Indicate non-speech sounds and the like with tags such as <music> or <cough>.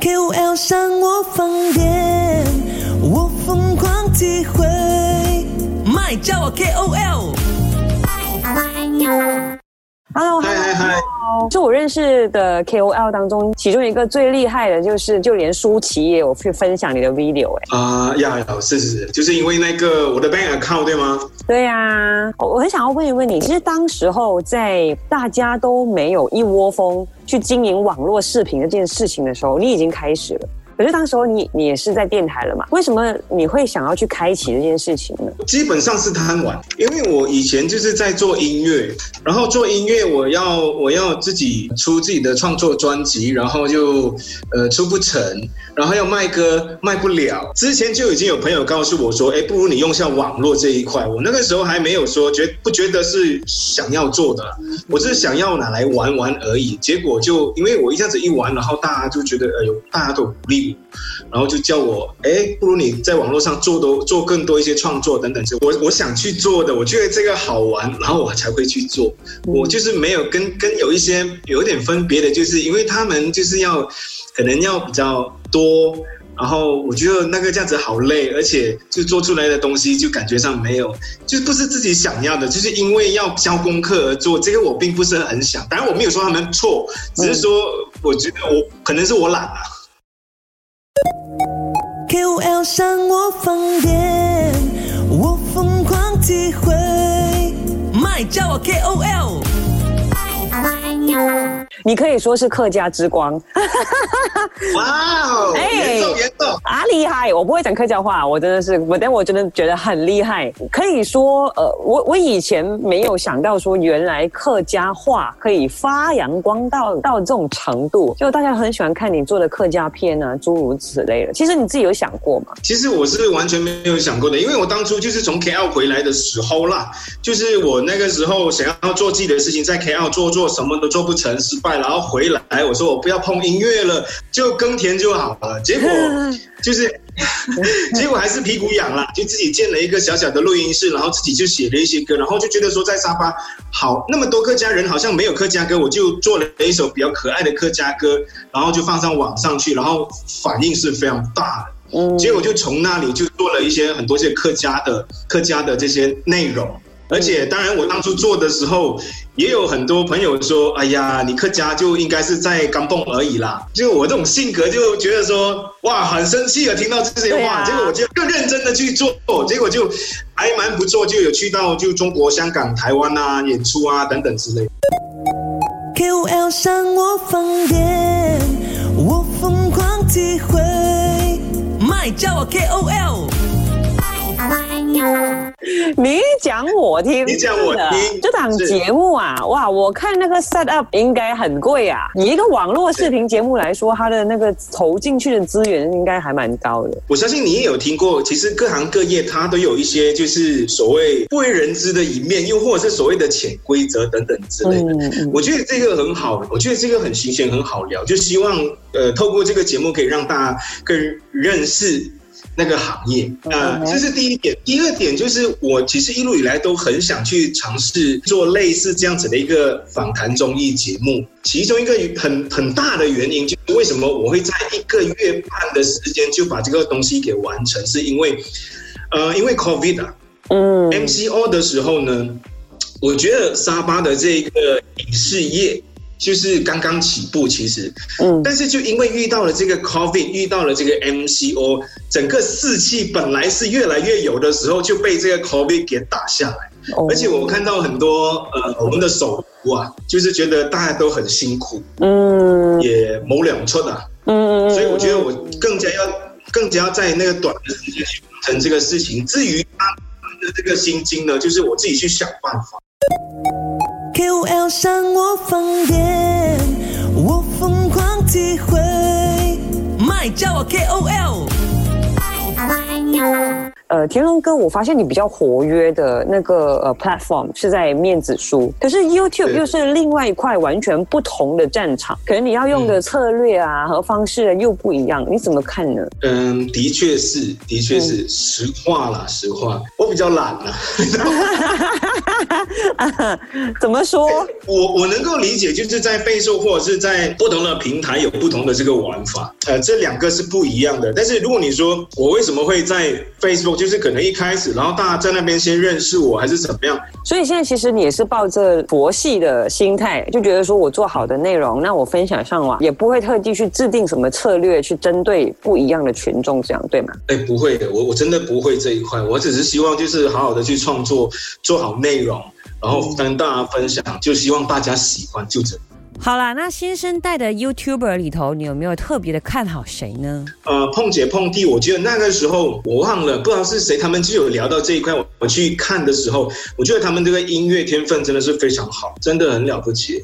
KOL 上我放电，我疯狂体会，麦叫我 KOL。Hello，嗨嗨嗨！就我认识的 KOL 当中，其中一个最厉害的就是，就连舒淇也有去分享你的 video 哎。啊呀呀，是是是，就是因为那个我的 bank account 对吗？对呀、我我很想要问一问你，其实当时候在大家都没有一窝蜂去经营网络视频这件事情的时候，你已经开始了。可是当时候你你也是在电台了嘛？为什么你会想要去开启这件事情呢？基本上是贪玩，因为我以前就是在做音乐，然后做音乐我要我要自己出自己的创作专辑，然后就呃出不成，然后要卖歌卖不了。之前就已经有朋友告诉我说，哎，不如你用下网络这一块。我那个时候还没有说觉不觉得是想要做的，我是想要拿来玩玩而已。结果就因为我一下子一玩，然后大家就觉得哎呦，大家都鼓励我。然后就叫我，哎，不如你在网络上做多做更多一些创作等等。我我想去做的，我觉得这个好玩，然后我才会去做。我就是没有跟跟有一些有点分别的，就是因为他们就是要可能要比较多，然后我觉得那个这样子好累，而且就做出来的东西就感觉上没有，就不是自己想要的，就是因为要交功课而做。这个我并不是很想，当然我没有说他们错，只是说我觉得我可能是我懒啊。KOL 上我放电，我疯狂体会，麦叫我 KOL。你可以说是客家之光哇哦，哎。啊，厉害！我不会讲客家话，我真的是，我但我真的觉得很厉害。可以说，呃，我我以前没有想到说，原来客家话可以发扬光到到这种程度，就大家很喜欢看你做的客家片啊，诸如此类的。其实你自己有想过吗？其实我是完全没有想过的，因为我当初就是从 KL 回来的时候啦，就是我那个时候想要做自己的事情，在 KL 做做什么都做不成，失败，然后回来我说我不要碰音乐了，就耕田就好了。结果就是，<laughs> 结果还是屁股痒了，就自己建了一个小小的录音室，然后自己就写了一些歌，然后就觉得说在沙发好那么多客家人好像没有客家歌，我就做了一首比较可爱的客家歌，然后就放上网上去，然后反应是非常大的。嗯，结果就从那里就做了一些很多些客家的客家的这些内容，而且当然我当初做的时候，也有很多朋友说，哎呀，你客家就应该是在钢蹦而已啦。就我这种性格就觉得说，哇，很生气啊听到这些话，结果我就更认真的去做，结果就还蛮不错，就有去到就中国香港、台湾啊演出啊等等之类的。KOL 上我放电，我疯狂体会，麦叫我 KOL。<laughs> 你讲我听，你讲我听这档节目啊，哇，我看那个 set up 应该很贵啊。以一个网络视频节目来说，它的那个投进去的资源应该还蛮高的。我相信你也有听过，其实各行各业它都有一些就是所谓不为人知的一面，又或者是所谓的潜规则等等之类的。嗯嗯我觉得这个很好，我觉得这个很新鲜，很好聊。就希望呃，透过这个节目可以让大家更认识那个行业。呃嗯，这是第一点。第二点就是我其实一路以来都很想去尝试做类似这样子的一个访谈综艺节目。其中一个很很大的原因就是为什么我会在一个月半的时间就把这个东西给完成，是因为呃，因为 COVID 啊。嗯 MCO 的时候呢，我觉得沙巴的这个影视业就是刚刚起步，其实，嗯。但是就因为遇到了这个 COVID，遇到了这个 MCO，整个士气本来是越来越有的时候，就被这个 COVID 给打下来。哦。而且我看到很多呃，我们的手足啊，就是觉得大家都很辛苦，嗯。也谋两寸啊，嗯嗯，所以我觉得我更加要更加要在那个短的时间去完成这个事情。至于他们的这个心经呢，就是我自己去想办法。KOL 上我放电，叫我 KOL。呃，田龙哥，我发现你比较活跃的那个呃 platform 是在面子书，可是 YouTube 又是另外一块完全不同的战场，可能你要用的策略啊和方式又不一样，你怎么看呢？嗯，的确是，的确是，实话啦，实话，我比较懒啊。<laughs> <laughs> 怎么说？我我能够理解，就是在 Facebook 或者是在不同的平台有不同的这个玩法，呃，这两个是不一样的。但是如果你说我为什么会在 Facebook，就是可能一开始，然后大家在那边先认识我，还是怎么样？所以现在其实你也是抱着佛系的心态，就觉得说我做好的内容，那我分享上网也不会特地去制定什么策略去针对不一样的群众，这样对吗？哎，不会的，我我真的不会这一块，我只是希望就是好好的去创作，做好内容。然后跟大家分享，就希望大家喜欢，就这。好啦，那新生代的 YouTuber 里头，你有没有特别的看好谁呢？呃，碰姐碰弟，我记得那个时候我忘了，不知道是谁，他们就有聊到这一块。我去看的时候，我觉得他们这个音乐天分真的是非常好，真的很了不起。